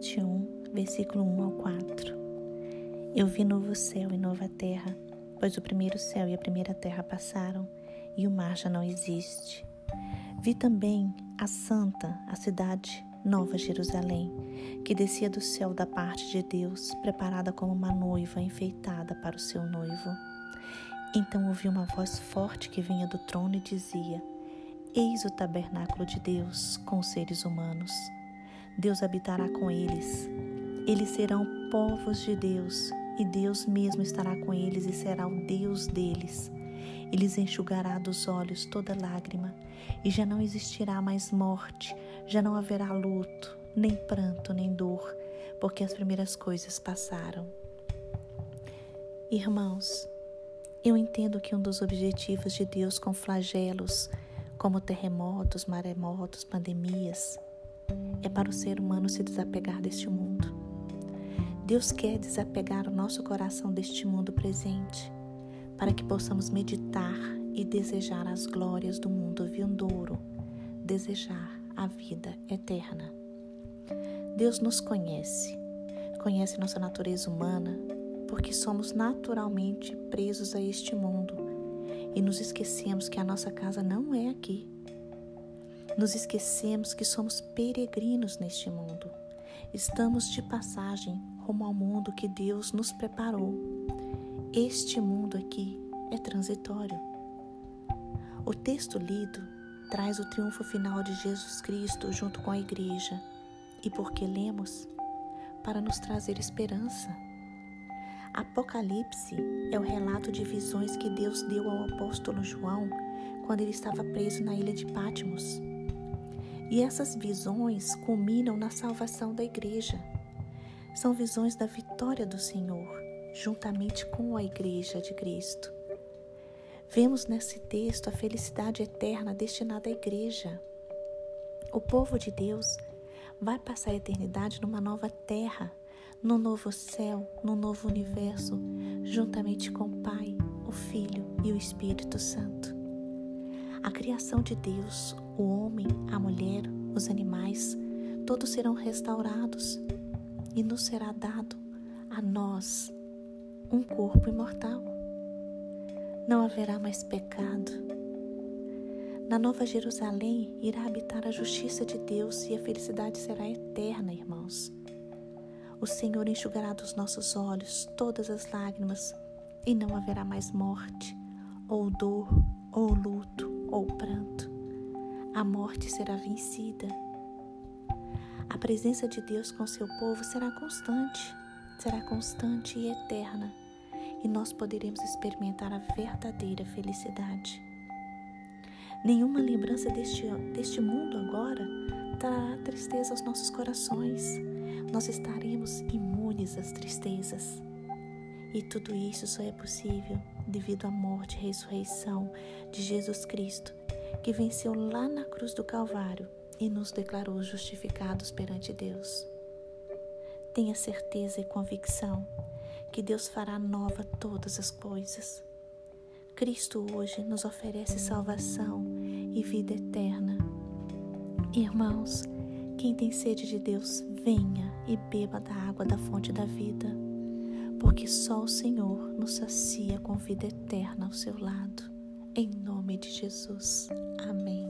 21, versículo 1 ao 4. Eu vi novo céu e nova terra, pois o primeiro céu e a primeira terra passaram e o mar já não existe. Vi também a santa, a cidade Nova Jerusalém, que descia do céu da parte de Deus, preparada como uma noiva enfeitada para o seu noivo. Então ouvi uma voz forte que vinha do trono e dizia: Eis o tabernáculo de Deus com os seres humanos. Deus habitará com eles. Eles serão povos de Deus, e Deus mesmo estará com eles e será o Deus deles. Eles enxugará dos olhos toda lágrima, e já não existirá mais morte, já não haverá luto, nem pranto, nem dor, porque as primeiras coisas passaram. Irmãos, eu entendo que um dos objetivos de Deus com flagelos, como terremotos, maremotos, pandemias, é para o ser humano se desapegar deste mundo. Deus quer desapegar o nosso coração deste mundo presente para que possamos meditar e desejar as glórias do mundo vindouro, desejar a vida eterna. Deus nos conhece, conhece nossa natureza humana, porque somos naturalmente presos a este mundo e nos esquecemos que a nossa casa não é aqui. Nos esquecemos que somos peregrinos neste mundo. Estamos de passagem rumo ao mundo que Deus nos preparou este mundo aqui é transitório. O texto lido traz o triunfo final de Jesus Cristo junto com a igreja. E por que lemos? Para nos trazer esperança. Apocalipse é o relato de visões que Deus deu ao apóstolo João quando ele estava preso na ilha de Patmos. E essas visões culminam na salvação da igreja. São visões da vitória do Senhor juntamente com a Igreja de Cristo. Vemos nesse texto a felicidade eterna destinada à Igreja. O povo de Deus vai passar a eternidade numa nova terra, num novo céu, num novo universo, juntamente com o Pai, o Filho e o Espírito Santo. A criação de Deus, o homem, a mulher, os animais, todos serão restaurados e nos será dado a nós um corpo imortal. Não haverá mais pecado. Na Nova Jerusalém irá habitar a justiça de Deus e a felicidade será eterna, irmãos. O Senhor enxugará dos nossos olhos todas as lágrimas e não haverá mais morte, ou dor, ou luto, ou pranto. A morte será vencida. A presença de Deus com seu povo será constante será constante e eterna, e nós poderemos experimentar a verdadeira felicidade. Nenhuma lembrança deste, deste mundo agora trará tristeza aos nossos corações. Nós estaremos imunes às tristezas. E tudo isso só é possível devido à morte e ressurreição de Jesus Cristo, que venceu lá na cruz do Calvário e nos declarou justificados perante Deus. Tenha certeza e convicção que Deus fará nova todas as coisas. Cristo hoje nos oferece salvação e vida eterna. Irmãos, quem tem sede de Deus, venha e beba da água da fonte da vida, porque só o Senhor nos sacia com vida eterna ao seu lado. Em nome de Jesus. Amém.